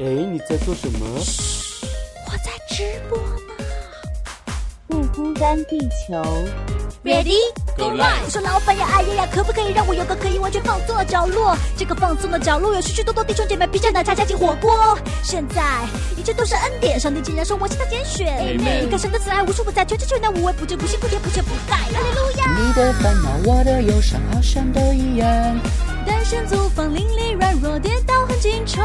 哎，你在做什么？嘘我在直播呢。不孤单，地球。Ready Go live 我说老板呀，哎呀呀，可不可以让我有个可以完全放松的角落？这个放松的角落有许许多多弟兄姐妹披着奶茶加进火锅。现在一切都是恩典，上帝竟然说我是他拣选。Amen 你看神的慈爱无处不在，全知全能无微不至，不辛不甜不缺不盖。哈利路亚。你的烦恼，我的忧伤，好像都一样。单身租房，邻里软弱，跌倒很经常。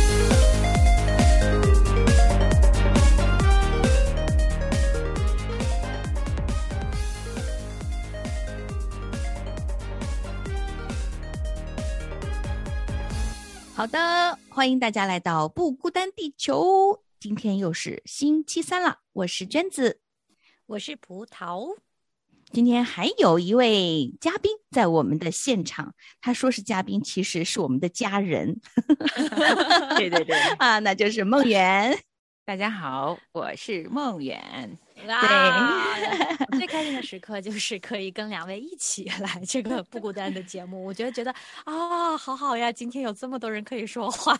好的，欢迎大家来到不孤单地球。今天又是星期三了，我是娟子。我是葡萄，今天还有一位嘉宾在我们的现场，他说是嘉宾，其实是我们的家人对对 对，啊，那就是梦圆。大家好，我是梦远。对，最开心的时刻就是可以跟两位一起来这个不孤单的节目，我觉得觉得啊、好好呀，今天有这么多人可以说话。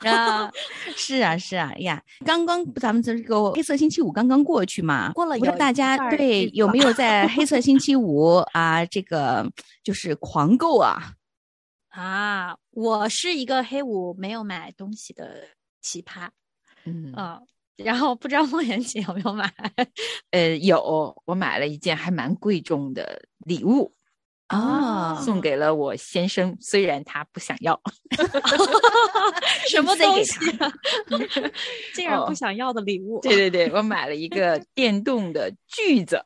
啊，是啊，是啊，哎呀，刚刚咱们这个黑色星期五刚刚过去嘛，过了有不知道大家对有没有在黑色星期五啊，这个就是狂购啊？啊，我是一个黑五没有买东西的奇葩，嗯。嗯，然后不知道梦妍姐有没有买？呃，有，我买了一件还蛮贵重的礼物，啊送给了我先生，虽然他不想要。什么东西、啊？竟然哦不想要的礼物？对对对，我买了一个电动的锯子，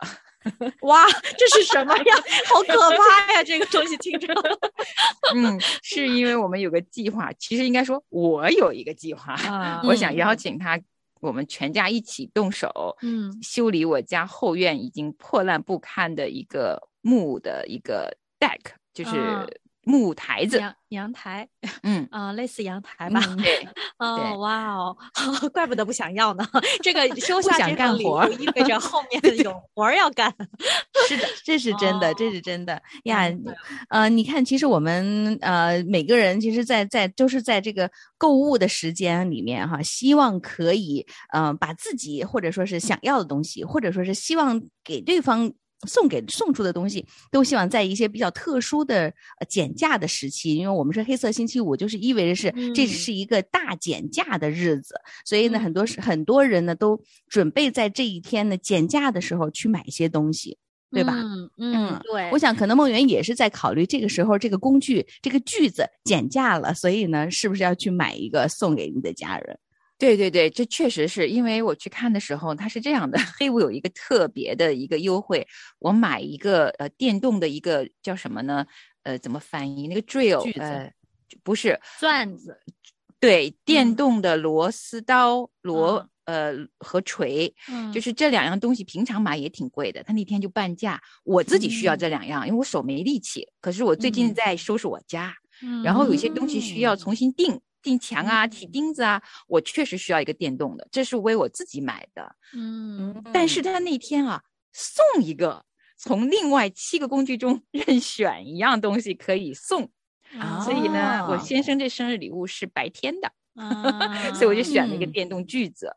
哇，这是什么呀？好可怕呀！这个东西听着。嗯，是因为我们有个计划，其实应该说我有一个计划，啊我想邀请他，我们全家一起动手，嗯。修理我家后院已经破烂不堪的一个木的一个 deck，就是啊木台子，阳阳台嗯。啊、类似阳台吧。对，哦，对哇哦，怪不得不想要呢。这个收下这份礼干活意味着后面有活儿要干。是的，这是真的，这哦是真的呀。呃，你看，其实我们呃每个人，其实在，在就是在这个购物的时间里面哈，希望可以呃把自己或者说是想要的东西，或者说是希望给对方。送给送出的东西，都希望在一些比较特殊的呃减价的时期，因为我们是黑色星期五，就是意味着是、这嗯是一个大减价的日子，所以呢，嗯很多是很多人呢都准备在这一天呢减价的时候去买一些东西，对吧？嗯嗯嗯，对。我想，可能梦圆也是在考虑这个时候这个工具、这个句子减价了，所以呢，是不是要去买一个送给你的家人？对对对，这确实是因为我去看的时候，它是这样的，黑五有一个特别的一个优惠，我买一个呃电动的一个叫什么呢？呃，怎么翻译？那个 drill，呃，不是，钻子，对，电嗯动的螺丝刀、螺、啊呃和锤，嗯就是这两样东西，平常买也挺贵的，他那天就半价。我自己需要嗯这两样，因为我手没力气。可是我最近嗯在收拾我家，然后有些东西需要重新钉。钉墙啊，起钉子啊，我确实需要一个电动的，这是为我自己买的。嗯，但是他那天啊，送一个，从另外七个工具中 任选一样东西可以送，啊所以呢，我哦先生这生日礼物是白天的，啊 所以我就选了一个嗯。电动锯子，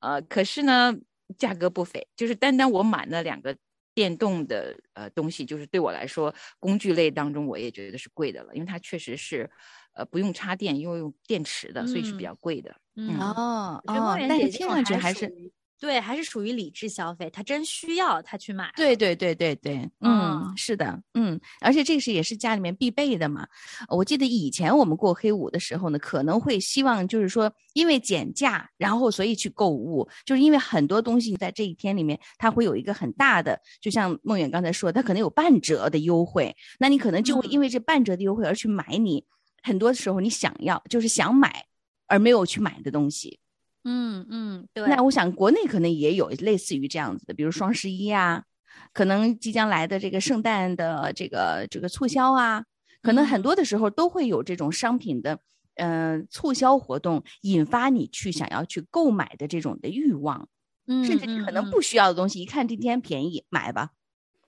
呃，可是呢，价格不菲，就是单单我买了两个电动的呃东西，就是对我来说，工具类当中我也觉得是贵的了，因为它确实是，呃，不用插电，因为用电池的，所以是比嗯较贵的。嗯哦但是听上去还是对，还是属于理智消费，他真需要他去买。对对对对对，嗯，嗯是的，嗯，而且这是也是家里面必备的嘛。呃我记得以前我们过黑五的时候呢，可能会希望就是说，因为减价，然后所以去购物，就是因为很多东西在这一天里面，它会有一个很大的，就像梦远刚才说，它可能有半折的优惠，那你可能就会因为这半折的优惠而去买你很多时候你想要就是想买而没有去买的东西。嗯嗯，对。那我想国内可能也有类似于这样子的，比如双十一啊，可能即将来的这个圣诞的这个这个促销啊，可能很多的时候都会有这种商品的嗯、呃促销活动，引发你去想要去购买的这种的欲望，嗯甚至你可能嗯不需要的东西，一看今天便宜，买吧。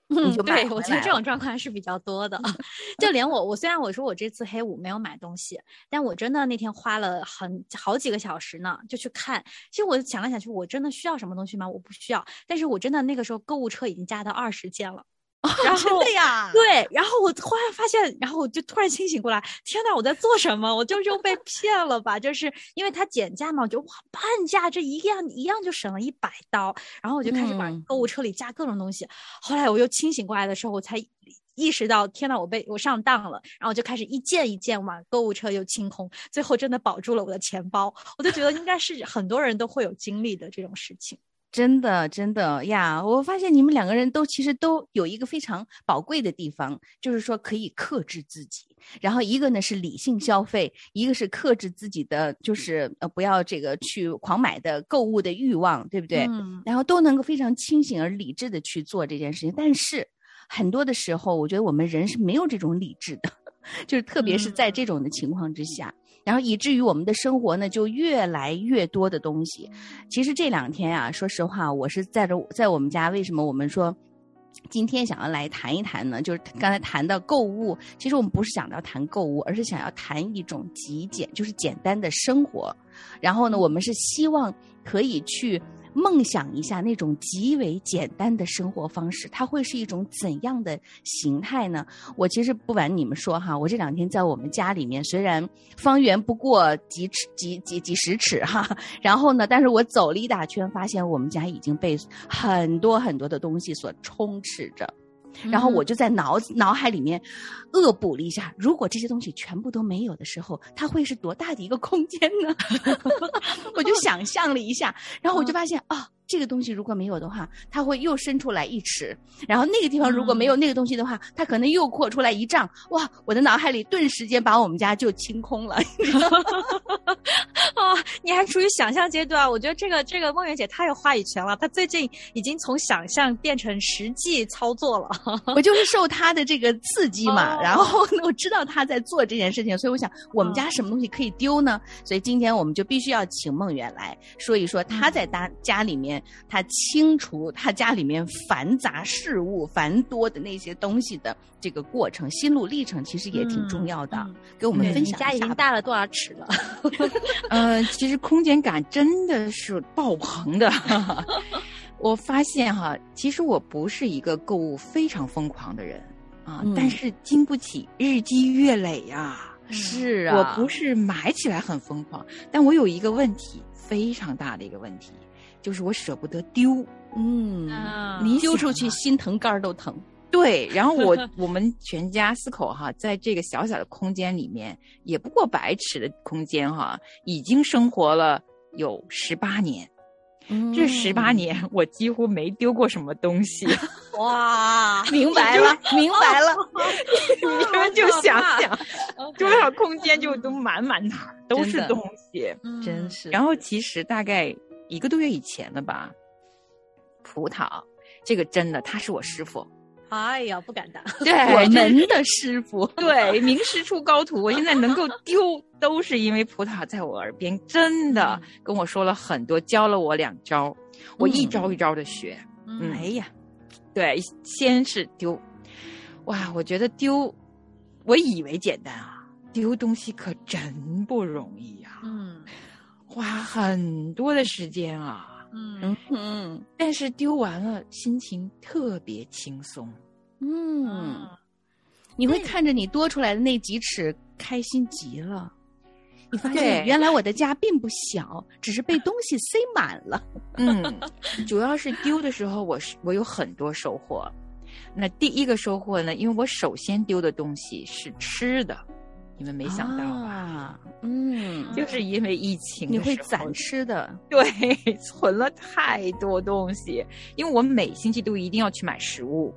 你嗯，对，我觉得这种状况是比较多的。就连我，我虽然我说我这次黑五没有买东西，但我真的那天花了很好几个小时呢，就去看。其实我想来想去，我真的需要什么东西吗？我不需要。但是我真的那个时候购物车已经加到二十件了。然后真的呀，对，然后我突然发现，然后我就突然清醒过来，天呐，我在做什么？我就又被骗了吧？就是因为它减价嘛，我就哇半价，这一样一样就省了一百刀，然后我就开始往嗯购物车里加各种东西。后来我又清醒过来的时候，我才意识到，天呐，我被我上当了，然后我就开始一件一件往购物车又清空，最后真的保住了我的钱包。我就觉得应该是很多人都会有经历的这种事情。真的，真的呀！我发现你们两个人都其实都有一个非常宝贵的地方，就是说可以克制自己。然后一个呢是理性消费，一个是克制自己的，就是呃不要这个去狂买的购物的欲望，对不对？嗯然后都能够非常清醒而理智的去做这件事情。但是很多的时候，我觉得我们人是没有这种理智的，就是特别是在这种的情况之下，然后以至于我们的生活呢就越来越多的东西。其实这两天啊，说实话，我是在这在我们家，为什么我们说？今天想要来谈一谈呢，就是刚才谈到购物，其实我们不是想要谈购物，而是想要谈一种极简，就是简单的生活。然后呢，我们是希望可以去梦想一下那种极为简单的生活方式，它会是一种怎样的形态呢？我其实不瞒你们说哈，我这两天在我们家里面，虽然方圆不过几尺几几几十尺哈，然后呢，但是我走了一大圈，发现我们家已经被很多很多的东西所充斥着。然后我就在脑脑海里面恶补了一下，如果这些东西全部都没有的时候，它会是多大的一个空间呢？我就想象了一下，然后我就发现啊、这个东西如果没有的话，它会又伸出来一尺，然后那个地方如果没有那个东西的话，它可能又扩出来一丈。哇，我的脑海里顿时间把我们家就清空了。啊，你还处于想象阶段，我觉得这个这个梦圆姐太有话语权了，她最近已经从想象变成实际操作了。我就是受她的这个刺激嘛，哦然后，我知道她在做这件事情，所以我想我们家什么东西可以丢呢？所以今天我们就必须要请梦圆来说一说她在家家里面他清除他家里面繁杂事物、繁多的那些东西的这个过程、心路历程，其实也挺重要的，嗯给我们分享一下已。经大了多少尺了？呃，其实空间感真的是爆棚的。我发现哈，其实我不是一个购物非常疯狂的人啊，嗯但是经不起日积月累呀、是啊，我不是买起来很疯狂，但我有一个问题，非常大的一个问题，就是我舍不得丢。嗯，啊你丢出去心疼肝儿都疼。对，然后我 我们全家四口哈，在这个小小的空间里面，也不过百尺的空间哈，已经生活了有十八年。这十八年，我几乎没丢过什么东西。哇，明白了，明白了。你们就想想，多少空间就都满满哪儿都是东西。真是。然后其实大概一个多月以前了吧，葡萄这个真的他是我师傅，哎呀，不敢当。对我们的师傅，对名师出高徒，我现在能够丢都是因为葡萄在我耳边真的跟我说了很多，教了我两招，我一招一招的学。嗯哎呀，对，先是丢，哇，我觉得丢，我以为简单啊，丢东西可真不容易呀、嗯花很多的时间啊。嗯嗯嗯但是丢完了，心情特别轻松。嗯，你会看着你多出来的那几尺，开心极了。你发现原来我的家并不小，只是被东西塞满了。嗯，主要是丢的时候，我是我有很多收获。那第一个收获呢，因为我首先丢的东西是吃的，你们没想到吧？啊，嗯，就是因为疫情，你会攒吃的，对，存了太多东西，因为我每星期都一定要去买食物，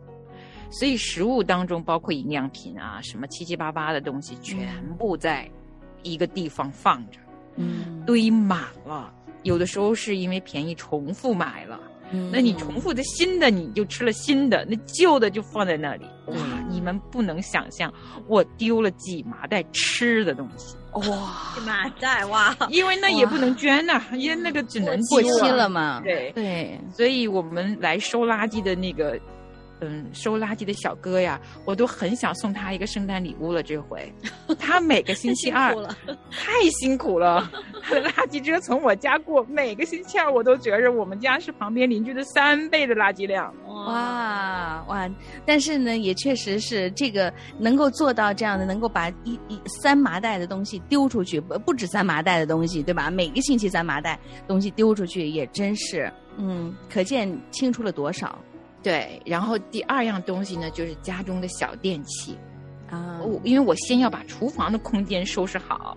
所以食物当中包括营养品啊，什么七七八八的东西，全部在一个地方放着，嗯，堆满了。有的时候是因为便宜重复买了，嗯那你重复的新的你就吃了新的，那旧的就放在那里。哇，对你们不能想象我丢了几麻袋吃的东西，哇，麻袋哇，因为那也不能捐呐、因为那个只能过期了嘛？对。对，所以我们来收垃圾的那个，嗯，收垃圾的小哥呀，我都很想送他一个圣诞礼物了。这回，他每个星期二辛太辛苦了，他的垃圾车从我家过，每个星期二我都觉着我们家是旁边邻居的三倍的垃圾量。哇哇！但是呢，也确实是这个能够做到这样的，能够把一一三麻袋的东西丢出去，不不止三麻袋的东西，对吧？每个星期三麻袋东西丢出去，也真是，嗯，可见清出了多少对，然后第二样东西呢，就是家中的小电器。啊！我因为我先要把厨房的空间收拾好，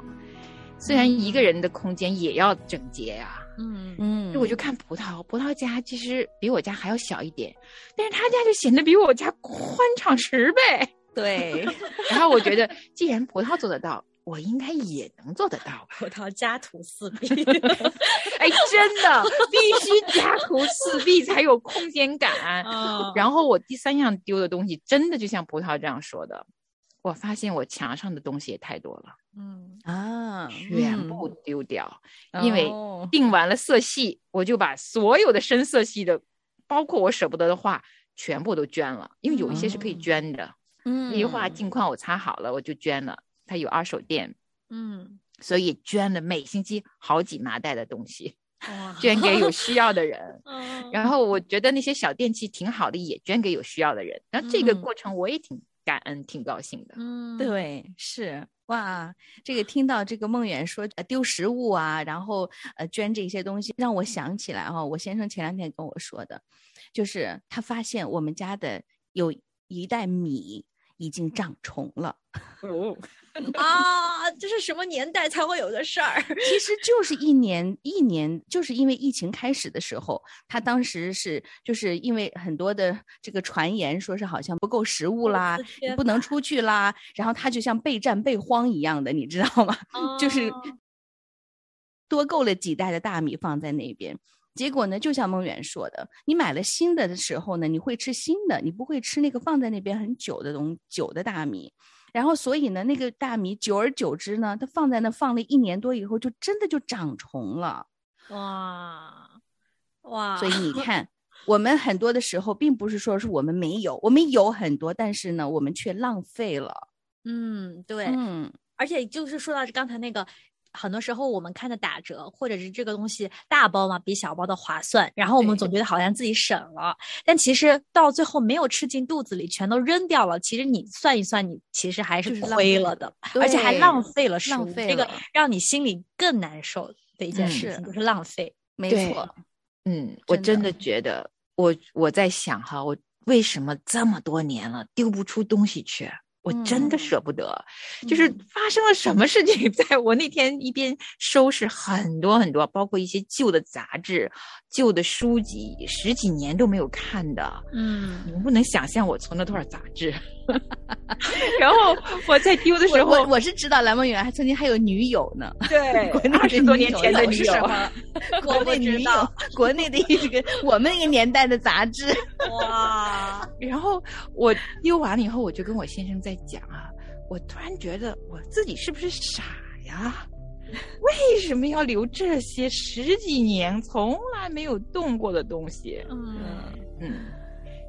虽然一个人的空间也要整洁呀、嗯嗯，就我就看葡萄，葡萄家其实比我家还要小一点，但是他家就显得比我家宽敞十倍。对，然后我觉得，既然葡萄做得到，我应该也能做得到吧？葡萄家徒四壁，哎，真的必须家徒四壁才有空间感。嗯然后我第三样丢的东西，真的就像葡萄这样说的，我发现我墙上的东西也太多了，嗯啊，全部丢掉。因为哦定完了色系，我就把所有的深色系的，包括我舍不得的画，全部都捐了。因为有一些是可以捐的，嗯那些画镜框我擦好了，我就捐了。它有二手店，嗯，所以捐了每星期好几麻袋的东西，捐给有需要的人。嗯然后我觉得那些小电器挺好的，也捐给有需要的人。然后这个嗯过程我也挺感恩、挺高兴的。嗯，对，是哇，这个 听到这个梦远说呃丢食物啊，然后呃捐这些东西，让我想起来哈、我先生前两天跟我说的，就是他发现我们家的有一袋米已经长虫了，哦，啊，这是什么年代才会有的事儿？其实就是一年一年，就是因为疫情开始的时候，他当时是就是因为很多的这个传言说是好像不够食物啦，你不能出去啦，然后他就像备战备荒一样的，你知道吗？就是哦多够了几袋的大米放在那边。结果呢，就像梦远说的，你买了新的的时候呢，你会吃新的，你不会吃那个放在那边很久的东久的大米。然后，所以呢，那个大米久而久之呢，它放在那放了一年多以后，就真的就长虫了。哇哇，所以你看，我们很多的时候，并不是说是我们没有，我们有很多，但是呢，我们却浪费了。嗯，对，嗯，而且就是说到刚才那个，很多时候我们看的打折，或者是这个东西大包嘛比小包的划算，然后我们总觉得好像自己省了，但其实到最后没有吃进肚子里，全都扔掉了。其实你算一算，你其实还是亏了的，而且还浪费了食物，浪费这个了让你心里更难受的一件嗯事情，是就是浪费。没错。嗯，我真的真的觉得，我我在想哈，我为什么这么多年了丢不出东西去？我真的嗯。舍不得，就是发生了什么事情，在我那天一边收拾很多很多，包括一些旧的杂志、旧的书籍，十几年都没有看的，嗯。你们不能想象我存了多少杂志。然后我在丢的时候，我我我是知道蓝梦远还曾经还有女友呢，对 国内二十多年前的女友？国内女友，国内的一个我们那个年代的杂志。哇，然后我丢完了以后，我就跟我先生在讲啊，我突然觉得我自己是不是傻呀？为什么要留这些十几年从来没有动过的东西？嗯嗯，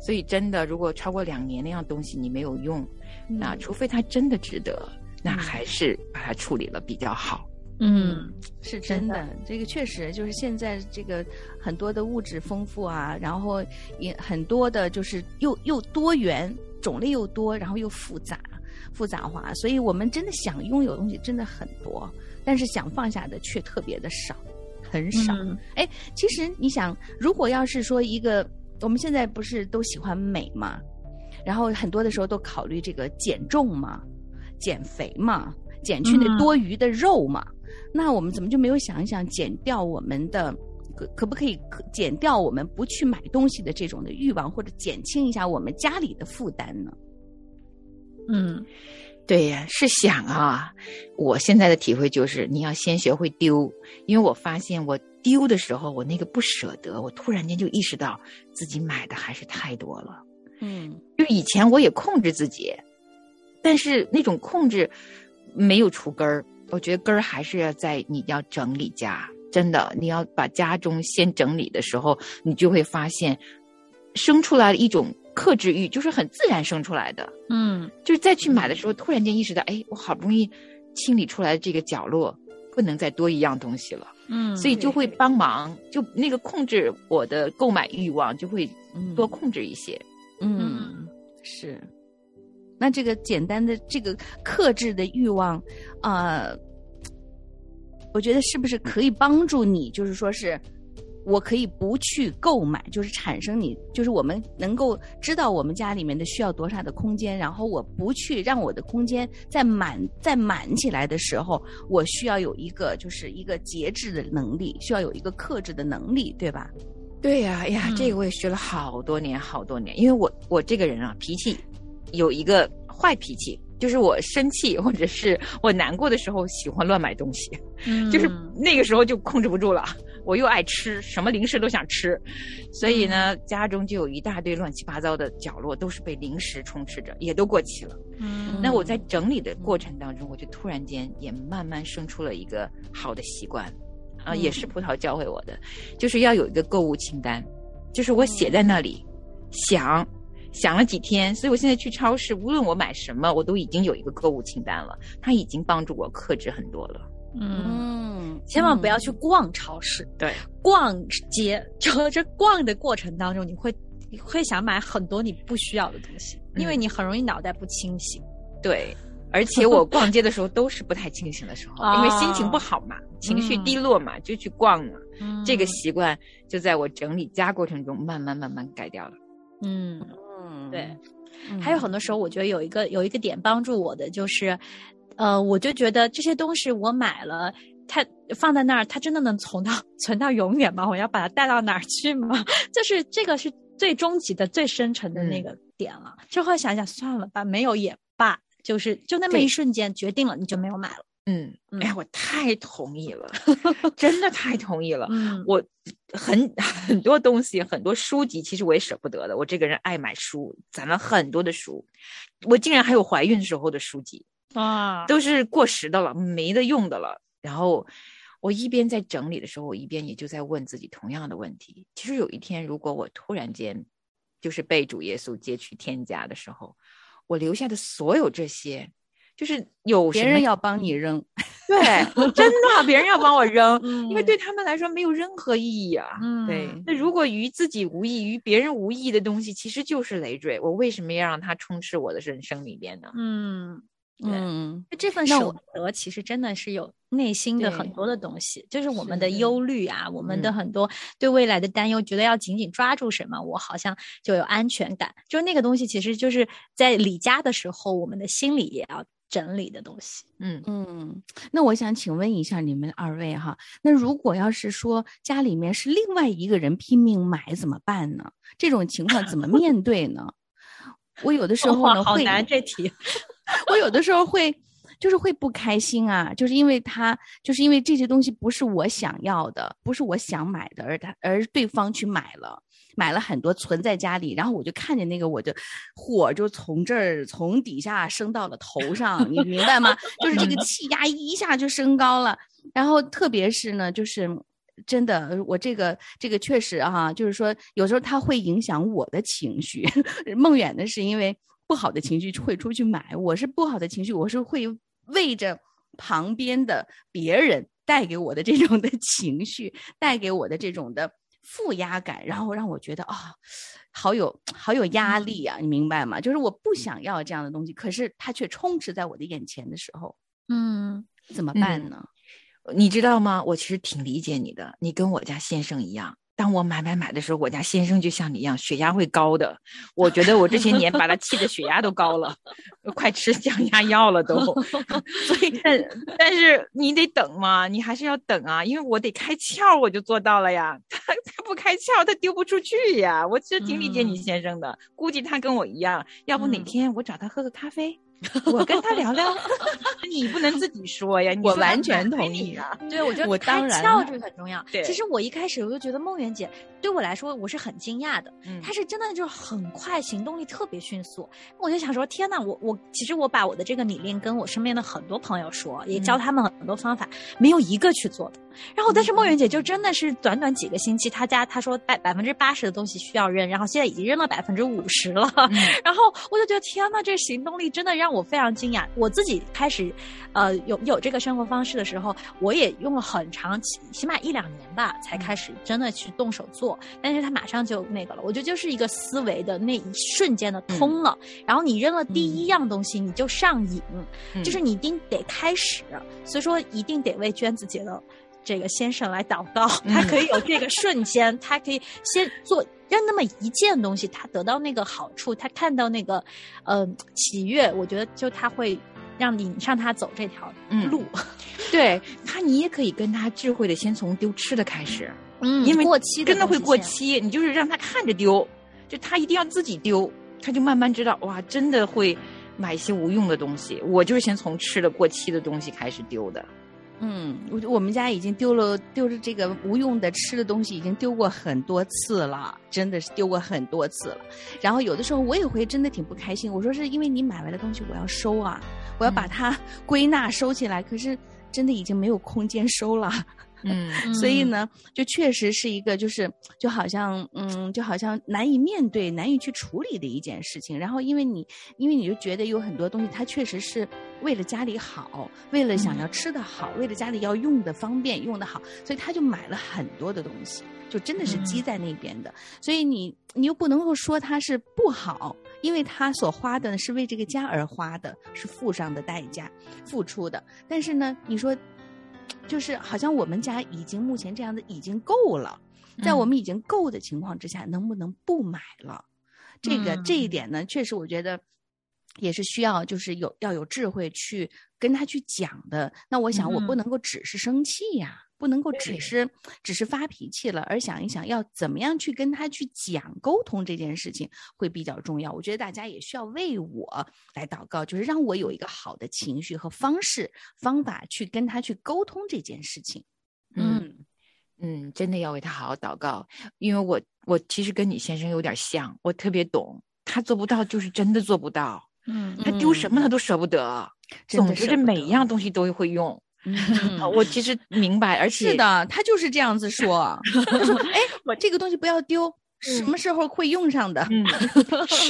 所以真的，如果超过两年那样东西你没有用，嗯。那除非它真的值得，那还是把它处理了比较好。嗯是真的，这个确实就是现在这个很多的物质丰富啊，然后也很多的就是又又多元，种类又多，然后又复杂复杂化，所以我们真的想拥有的东西真的很多，但是想放下的却特别的少，很少。嗯。哎，其实你想，如果要是说一个，我们现在不是都喜欢美嘛，然后很多的时候都考虑这个减重嘛、减肥嘛、减去那嗯多余的肉嘛，那我们怎么就没有想一想减掉我们的？可可不可以可减掉我们不去买东西的这种的欲望，或者减轻一下我们家里的负担呢？嗯对呀，是想啊。我现在的体会就是，你要先学会丢，因为我发现我丢的时候，我那个不舍得，我突然间就意识到自己买的还是太多了。嗯就以前我也控制自己，但是那种控制没有除根儿。我觉得根儿还是要在你要整理家，真的，你要把家中先整理的时候，你就会发现生出来一种克制欲，就是很自然生出来的。嗯就是再去买的时候，突然间意识到，哎，我好不容易清理出来的这个角落，不能再多一样东西了，嗯，所以就会帮忙，就那个控制我的购买欲望，就会嗯多控制一些。嗯，是。那这个简单的这个克制的欲望，啊，我觉得是不是可以帮助你？就是说是，我可以不去购买，就是产生你，就是我们能够知道我们家里面的需要多少的空间，然后我不去让我的空间在满在满起来的时候，我需要有一个就是一个节制的能力，需要有一个克制的能力，对吧？对呀、哎呀，嗯这个我也学了好多年，好多年。因为我我这个人啊，脾气有一个坏脾气，就是我生气或者是我难过的时候，喜欢乱买东西，嗯就是那个时候就控制不住了。我又爱吃，什么零食都想吃，所以呢，家中就有一大堆乱七八糟的角落，都是被零食充斥着，也都过期了。嗯那我在整理的过程当中，我就突然间也慢慢生出了一个好的习惯，啊，也是葡萄教会我的，就是要有一个购物清单，就是我写在那里，想想了几天，所以我现在去超市，无论我买什么，我都已经有一个购物清单了，它已经帮助我克制很多了。嗯，嗯，千万不要去逛超市，对，逛街，就这逛的过程当中，你会你会想买很多你不需要的东西，因为嗯你很容易脑袋不清醒。对，而且我逛街的时候都是不太清醒的时候，因为心情不好嘛，情绪低落嘛，就去逛嘛。这个习惯就在我整理家过程中慢慢慢慢改掉了。嗯，嗯，对。嗯。还有很多时候，我觉得有一个有一个点帮助我的，就是，呃，我就觉得这些东西我买了，它放在那儿，它真的能存到 存到永远吗？我要把它带到哪儿去吗？就是这个是最终极的、最深沉的那个点了。就会想想，算了吧，没有也罢，就是就那么一瞬间决定了，你就没有买了。嗯，嗯哎呀，我太同意了，真的太同意了。嗯我很很多东西，很多书籍，其实我也舍不得的。我这个人爱买书，攒了很多的书，我竟然还有怀孕时候的书籍，啊，都是过时的了，没得用的了。然后我一边在整理的时候，我一边也就在问自己同样的问题。其实有一天，如果我突然间就是被主耶稣接去天家的时候，我留下的所有这些，就是有别人要帮你扔，对，真的，别人要帮我扔，嗯因为对他们来说没有任何意义啊。嗯对那如果于自己无益，于别人无益的东西，其实就是累赘。我为什么要让它充斥我的人生里边呢？嗯。对嗯这份那我舍不得，其实真的是有内心的很多的东西，就是我们的忧虑啊，我们的嗯很多对未来的担忧，觉得要紧紧抓住什么，我好像就有安全感。就那个东西，其实就是在离家的时候，我们的心里也要整理的东西。嗯，嗯，那我想请问一下你们二位哈，那如果要是说家里面是另外一个人拼命买怎么办呢？这种情况怎么面对呢？我有的时候呢会，好难这题。我有的时候会就是会不开心啊，就是因为他就是因为这些东西不是我想要的，不是我想买的，而他而对方去买了。买了很多存在家里，然后我就看见那个，我就火就从这儿从底下升到了头上，你明白吗？就是这个气压一下就升高了，然后特别是呢，就是真的，我这个这个确实哈、就是说有时候它会影响我的情绪。梦远的是因为不好的情绪会出去买，我是不好的情绪，我是会为着旁边的别人带给我的这种的情绪，带给我的这种的负压感，然后让我觉得啊、好有好有压力啊，你明白吗？就是我不想要这样的东西，可是它却充斥在我的眼前的时候，嗯怎么办呢？你知道吗？我其实挺理解你的，你跟我家先生一样。当我买买买的时候，我家先生就像你一样，血压会高的。我觉得我这些年把他气的血压都高了，快吃降压药了都。所以，但但是你得等嘛，你还是要等啊，因为我得开窍，我就做到了呀。他他不开窍，他丢不出去呀。我其实挺理解你嗯先生的，估计他跟我一样，要不哪嗯天我找他喝个咖啡，我跟他聊聊，你不能自己说呀。我完全同意啊。对，我觉得我开当然了窍这个很重要。对其实我一开始我就觉得梦圆姐对我来说我是很惊讶的，嗯她是真的就是很快，行动力特别迅速。我就想说，天呐，我我其实我把我的这个理念跟我身边的很多朋友说，也教他们很多方法，没有一个去做的。然后，但是梦圆姐就真的是短短几个星期，她家她说百百分之八十的东西需要扔，然后现在已经扔了百分之五十了。然后我就觉得天呐，这行动力真的让我非常惊讶。我自己开始，呃，有有这个生活方式的时候，我也用了很长起起码一两年吧，才开始真的去动手做。但是他马上就那个了，我觉得就是一个思维的那一瞬间的通了。然后你扔了第一样东西，你就上瘾，就是你一定得开始。所以说，一定得为娟子姐的。这个先生来祷告，他可以有这个瞬间，他可以先做让那么一件东西，他得到那个好处，他看到那个呃喜悦，我觉得就他会让你上他走这条路。对他，你也可以跟他智慧的先从丢吃的开始，嗯，因为过期真的会过期，你就是让他看着丢，就他一定要自己丢，他就慢慢知道哇，真的会买一些无用的东西。我就是先从吃的过期的东西开始丢的。嗯，我我们家已经丢了丢了这个无用的吃的东西，已经丢过很多次了，真的是丢过很多次了。然后有的时候我也会真的挺不开心，我说是因为你买来的东西我要收啊，我要把它归纳收起来，可是真的已经没有空间收了。嗯，所以呢，就确实是一个，就是就好像，嗯，就好像难以面对、难以去处理的一件事情。然后，因为你，因为你就觉得有很多东西，它确实是为了家里好，为了想要吃的好，为了家里要用的方便、用的好，所以他就买了很多的东西，就真的是积在那边的。所以你，你又不能够说它是不好，因为他所花的是为这个家而花的，是付上的代价、付出的。但是呢，你说。就是好像我们家已经目前这样的已经够了，在我们已经够的情况之下，能不能不买了？这个这一点呢，确实我觉得也是需要，就是有要有智慧去跟他去讲的。那我想，我不能够只是生气呀，不能够只是只是发脾气了，而想一想要怎么样去跟他去讲沟通这件事情会比较重要。我觉得大家也需要为我来祷告，就是让我有一个好的情绪和方式方法去跟他去沟通这件事情。嗯嗯，真的要为他好好祷告，因为我我其实跟你先生有点像，我特别懂，他做不到就是真的做不到。嗯，他丢什么他都舍不得，总之这每一样东西都会用。嗯，我其实明白，而且是的，他就是这样子说。他说：“哎，我这个东西不要丢，什么时候会用上的？”嗯，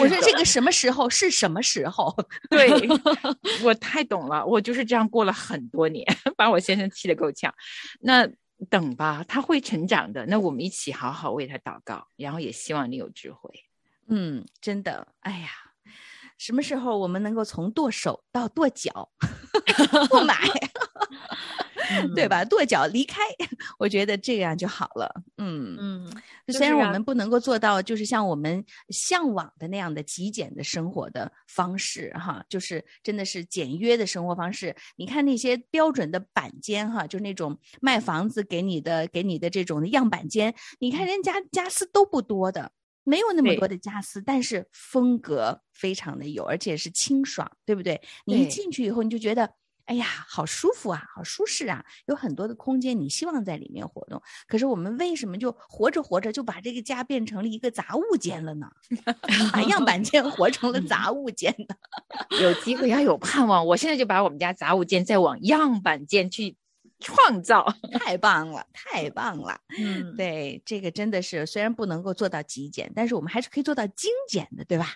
我说：“这个什么时候是什么时候？”对，我太懂了，我就是这样过了很多年，把我先生气得够呛。那等吧，他会成长的。那我们一起好好为他祷告，然后也希望你有智慧。嗯，真的，哎呀。什么时候我们能够从剁手到剁脚 不买，对吧？跺脚离开，我觉得这样就好了。嗯嗯，虽然我们不能够做到，就是像我们向往的那样的极简的生活的方式，哈，就是真的是简约的生活方式。你看那些标准的板间，哈，就那种卖房子给你的给你的这种样板间，你看人家家私都不多的。没有那么多的家私，但是风格非常的有，而且是清爽，对不对？你一进去以后，你就觉得，哎呀，好舒服啊，好舒适啊，有很多的空间，你希望在里面活动。可是我们为什么就活着活着就把这个家变成了一个杂物间了呢？把样板间活成了杂物间呢？有机会要有盼望，我现在就把我们家杂物间再往样板间去。创造太棒了，太棒了！嗯，对，这个真的是虽然不能够做到极简，但是我们还是可以做到精简的，对吧？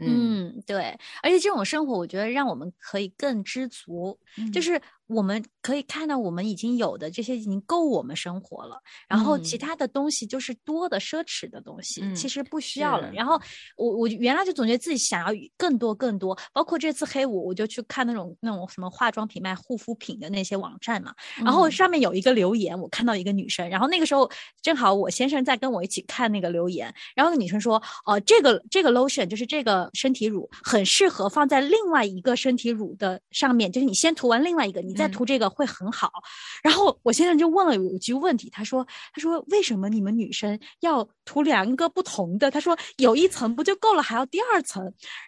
嗯，对。而且这种生活，我觉得让我们可以更知足，嗯就是我们可以看到我们已经有的这些已经够我们生活了，然后其他的东西就是多的奢侈的东西，嗯其实不需要了。是然后。我我原来就总觉得自己想要更多更多，包括这次黑五，我就去看那种那种什么化妆品卖护肤品的那些网站嘛，然后上面有一个留言，我看到一个女生，然后那个时候正好我先生在跟我一起看那个留言，然后那个女生说，哦、这个这个 lotion 就是这个身体乳很适合放在另外一个身体乳的上面，就是你先涂完另外一个，你再再涂这个会很好。然后我先生就问了我一句问题，他说：“他说为什么你们女生要涂两个不同的？他说有一层不就够了，还要第二层？”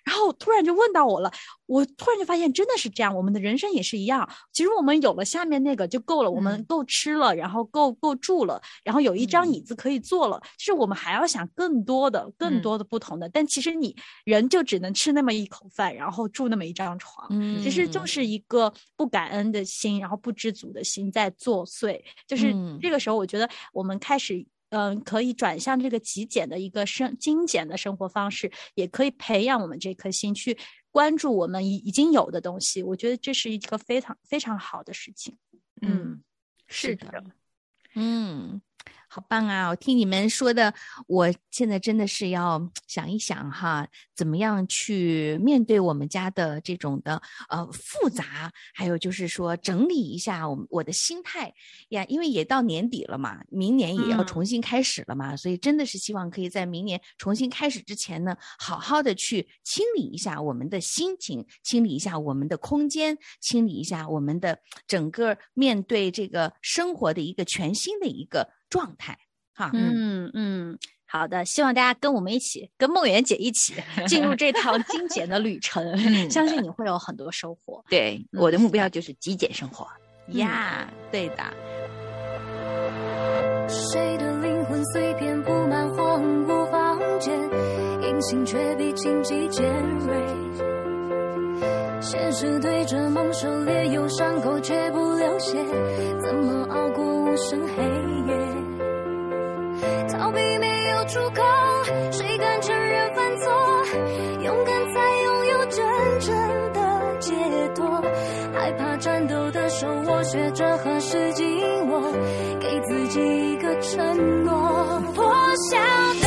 然后突然就问到我了，我突然就发现真的是这样，我们的人生也是一样。其实我们有了下面那个就够了，我们够吃了，然后够够住了，然后有一张椅子可以坐了。其实我们还要想更多的、更多的不同的。但其实你人就只能吃那么一口饭，然后住那么一张床，其实就是一个不感恩的心，然后不知足的心在作祟。就是这个时候，我觉得我们开始。嗯，可以转向这个极简的一个生精简的生活方式，也可以培养我们这颗心去关注我们已已经有的东西。我觉得这是一个非常非常好的事情。嗯，是的，嗯。好棒啊！我听你们说的，我现在真的是要想一想哈，怎么样去面对我们家的这种的呃复杂，还有就是说整理一下我我的心态呀，因为也到年底了嘛，明年也要重新开始了嘛，所以真的是希望可以在明年重新开始之前呢，好好的去清理一下我们的心情，清理一下我们的空间，清理一下我们的整个面对这个生活的一个全新的一个。状态，哈，嗯嗯，好的，希望大家跟我们一起，跟梦圆姐一起 进入这趟精简的旅程，相信你会有很多收获。对，我的目标就是极简生活呀，对的。谁的灵魂碎片布满荒芜房间，隐形却比荆棘尖锐。现实对着梦狩猎，有伤口却不流血，怎么熬过无声黑夜？逃避没有出口，谁敢承认犯错？勇敢才拥有真正的解脱。害怕战斗的时候，我学着何时紧握，给自己一个承诺。破晓的